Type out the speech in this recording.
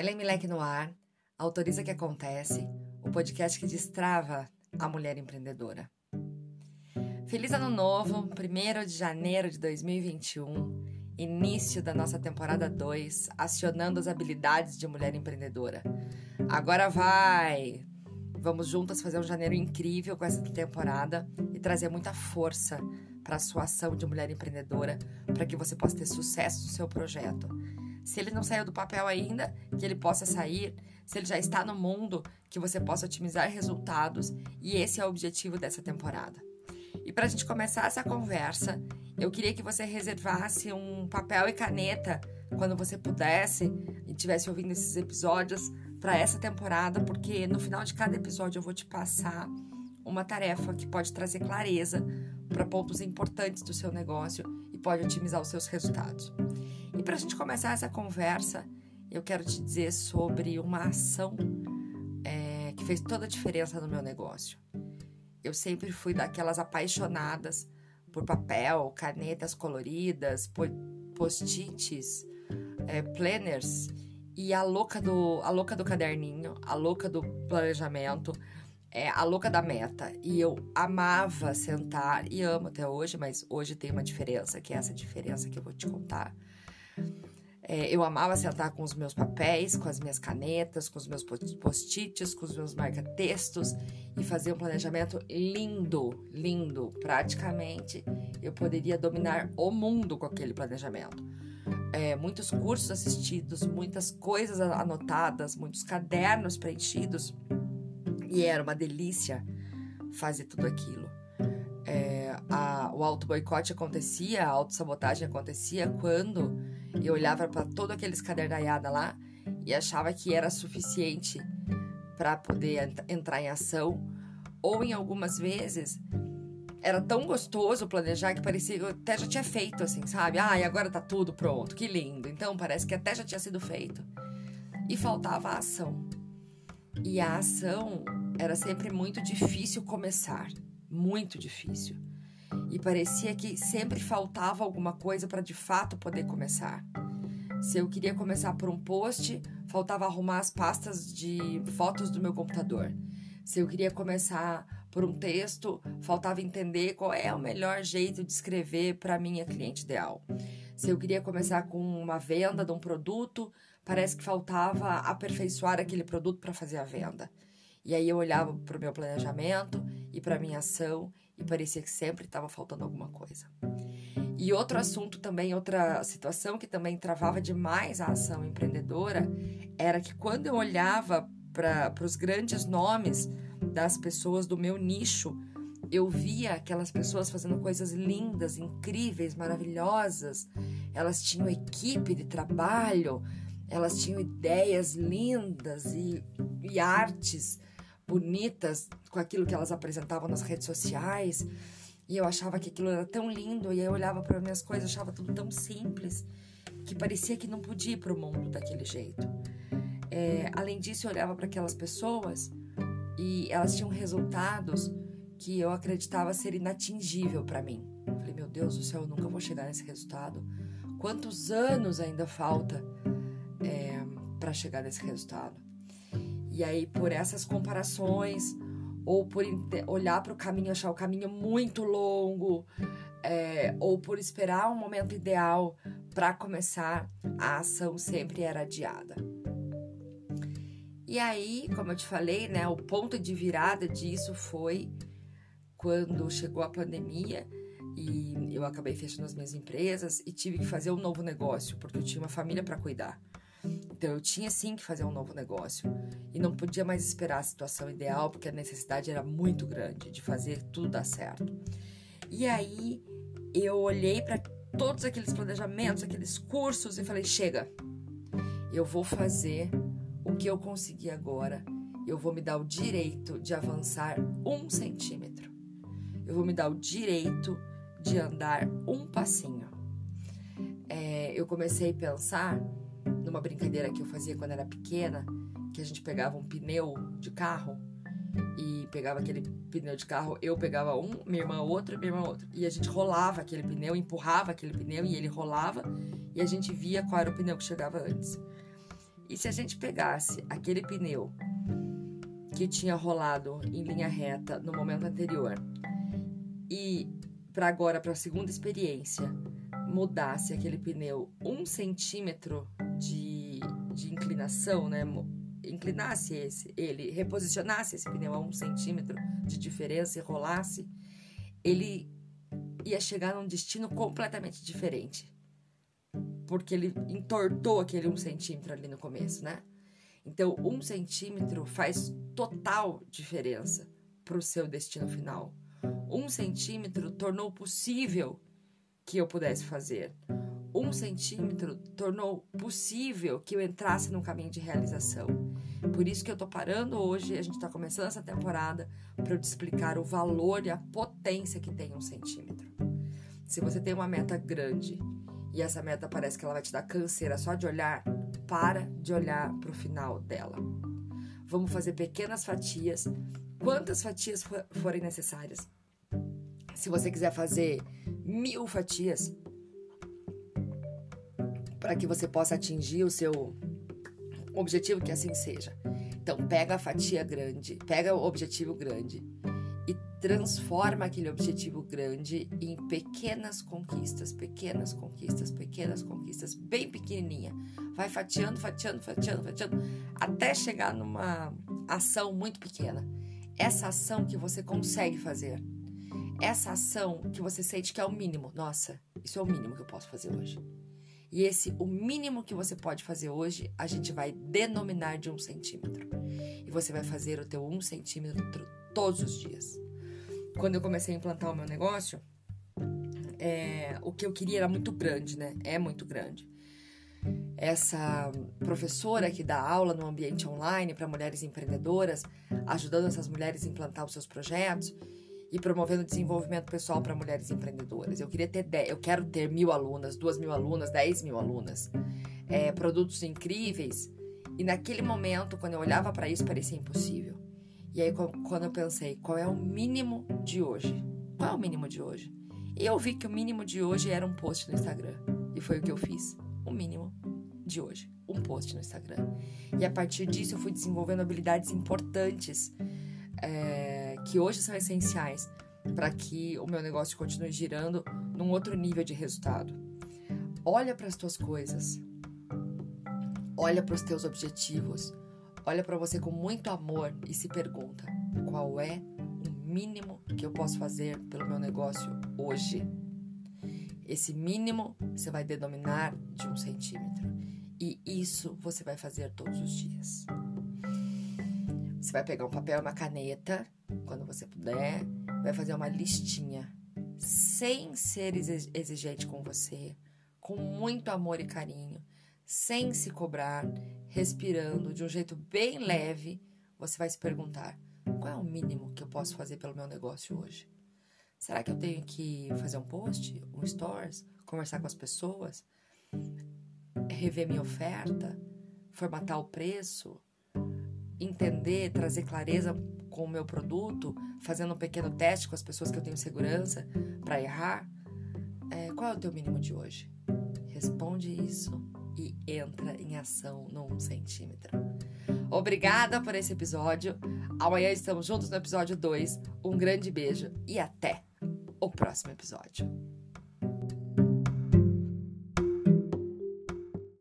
Ellen Milek no ar, autoriza que acontece, o podcast que destrava a mulher empreendedora. Feliz ano novo, 1 de janeiro de 2021, início da nossa temporada 2, acionando as habilidades de mulher empreendedora. Agora vai! Vamos juntas fazer um janeiro incrível com essa temporada e trazer muita força para a sua ação de mulher empreendedora, para que você possa ter sucesso no seu projeto se ele não saiu do papel ainda, que ele possa sair, se ele já está no mundo, que você possa otimizar resultados, e esse é o objetivo dessa temporada. E para a gente começar essa conversa, eu queria que você reservasse um papel e caneta quando você pudesse e estivesse ouvindo esses episódios para essa temporada, porque no final de cada episódio eu vou te passar uma tarefa que pode trazer clareza para pontos importantes do seu negócio e pode otimizar os seus resultados. E para a gente começar essa conversa, eu quero te dizer sobre uma ação é, que fez toda a diferença no meu negócio. Eu sempre fui daquelas apaixonadas por papel, canetas coloridas, post-its, é, planners e a louca do a louca do caderninho, a louca do planejamento, é, a louca da meta. E eu amava sentar e amo até hoje, mas hoje tem uma diferença, que é essa diferença que eu vou te contar. É, eu amava sentar com os meus papéis, com as minhas canetas, com os meus post-its, com os meus marca-textos e fazer um planejamento lindo, lindo. Praticamente eu poderia dominar o mundo com aquele planejamento. É, muitos cursos assistidos, muitas coisas anotadas, muitos cadernos preenchidos e era uma delícia fazer tudo aquilo. É, a, o auto-boicote acontecia, a auto-sabotagem acontecia quando eu olhava para todo aquele escadernaiada lá e achava que era suficiente para poder ent entrar em ação. Ou em algumas vezes era tão gostoso planejar que parecia que eu até já tinha feito, assim, sabe? Ah, e agora tá tudo pronto, que lindo. Então parece que até já tinha sido feito. E faltava a ação. E a ação era sempre muito difícil começar, muito difícil e parecia que sempre faltava alguma coisa para de fato poder começar. Se eu queria começar por um post, faltava arrumar as pastas de fotos do meu computador. Se eu queria começar por um texto, faltava entender qual é o melhor jeito de escrever para minha cliente ideal. Se eu queria começar com uma venda de um produto, parece que faltava aperfeiçoar aquele produto para fazer a venda. E aí eu olhava para o meu planejamento e para minha ação e parecia que sempre estava faltando alguma coisa. E outro assunto também, outra situação que também travava demais a ação empreendedora, era que quando eu olhava para os grandes nomes das pessoas do meu nicho, eu via aquelas pessoas fazendo coisas lindas, incríveis, maravilhosas. Elas tinham equipe de trabalho, elas tinham ideias lindas e, e artes bonitas com aquilo que elas apresentavam nas redes sociais. E eu achava que aquilo era tão lindo. E aí eu olhava para minhas coisas, achava tudo tão simples que parecia que não podia ir para o mundo daquele jeito. É, além disso, eu olhava para aquelas pessoas e elas tinham resultados que eu acreditava ser inatingível para mim. Eu falei, meu Deus do céu, eu nunca vou chegar nesse resultado. Quantos anos ainda falta é, para chegar nesse resultado? E aí, por essas comparações, ou por olhar para o caminho, achar o caminho muito longo, é, ou por esperar um momento ideal para começar, a ação sempre era adiada. E aí, como eu te falei, né, o ponto de virada disso foi quando chegou a pandemia e eu acabei fechando as minhas empresas e tive que fazer um novo negócio, porque eu tinha uma família para cuidar. Então eu tinha sim que fazer um novo negócio e não podia mais esperar a situação ideal porque a necessidade era muito grande de fazer tudo dar certo. E aí eu olhei para todos aqueles planejamentos, aqueles cursos e falei: chega, eu vou fazer o que eu consegui agora. Eu vou me dar o direito de avançar um centímetro. Eu vou me dar o direito de andar um passinho. É, eu comecei a pensar numa brincadeira que eu fazia quando era pequena, que a gente pegava um pneu de carro e pegava aquele pneu de carro, eu pegava um, minha irmã outro, minha irmã outro. E a gente rolava aquele pneu, empurrava aquele pneu e ele rolava e a gente via qual era o pneu que chegava antes. E se a gente pegasse aquele pneu que tinha rolado em linha reta no momento anterior e para agora, para a segunda experiência, mudasse aquele pneu um centímetro de, de inclinação, né? Inclinasse esse, ele reposicionasse esse pneu a um centímetro de diferença e rolasse, ele ia chegar num destino completamente diferente. Porque ele entortou aquele um centímetro ali no começo, né? Então, um centímetro faz total diferença para o seu destino final. Um centímetro tornou possível que eu pudesse fazer. Um centímetro tornou possível que eu entrasse num caminho de realização. Por isso que eu tô parando hoje, a gente tá começando essa temporada para eu te explicar o valor e a potência que tem um centímetro. Se você tem uma meta grande e essa meta parece que ela vai te dar canseira só de olhar, para de olhar para o final dela. Vamos fazer pequenas fatias, quantas fatias forem necessárias. Se você quiser fazer mil fatias para que você possa atingir o seu objetivo, que assim seja. Então, pega a fatia grande, pega o objetivo grande e transforma aquele objetivo grande em pequenas conquistas, pequenas conquistas, pequenas conquistas, bem pequenininha. Vai fatiando, fatiando, fatiando, fatiando, até chegar numa ação muito pequena. Essa ação que você consegue fazer essa ação que você sente que é o mínimo. Nossa, isso é o mínimo que eu posso fazer hoje. E esse, o mínimo que você pode fazer hoje, a gente vai denominar de um centímetro. E você vai fazer o teu um centímetro todos os dias. Quando eu comecei a implantar o meu negócio, é, o que eu queria era muito grande, né? É muito grande. Essa professora que dá aula no ambiente online para mulheres empreendedoras, ajudando essas mulheres a implantar os seus projetos, e promovendo desenvolvimento pessoal para mulheres empreendedoras. Eu queria ter, eu quero ter mil alunas, duas mil alunas, dez mil alunas, é, produtos incríveis. E naquele momento, quando eu olhava para isso, parecia impossível. E aí, quando eu pensei, qual é o mínimo de hoje? Qual é o mínimo de hoje? Eu vi que o mínimo de hoje era um post no Instagram. E foi o que eu fiz. O mínimo de hoje. Um post no Instagram. E a partir disso, eu fui desenvolvendo habilidades importantes. É, que hoje são essenciais para que o meu negócio continue girando num outro nível de resultado. Olha para as tuas coisas. Olha para os teus objetivos. Olha para você com muito amor e se pergunta: qual é o mínimo que eu posso fazer pelo meu negócio hoje? Esse mínimo você vai denominar de um centímetro. E isso você vai fazer todos os dias. Você vai pegar um papel e uma caneta quando você puder, vai fazer uma listinha sem ser exigente com você, com muito amor e carinho, sem se cobrar, respirando de um jeito bem leve, você vai se perguntar: qual é o mínimo que eu posso fazer pelo meu negócio hoje? Será que eu tenho que fazer um post, um stories, conversar com as pessoas, rever minha oferta, formatar o preço, entender, trazer clareza com o meu produto, fazendo um pequeno teste com as pessoas que eu tenho segurança para errar? É, qual é o teu mínimo de hoje? Responde isso e entra em ação no 1 centímetro. Obrigada por esse episódio. Amanhã estamos juntos no episódio 2. Um grande beijo e até o próximo episódio.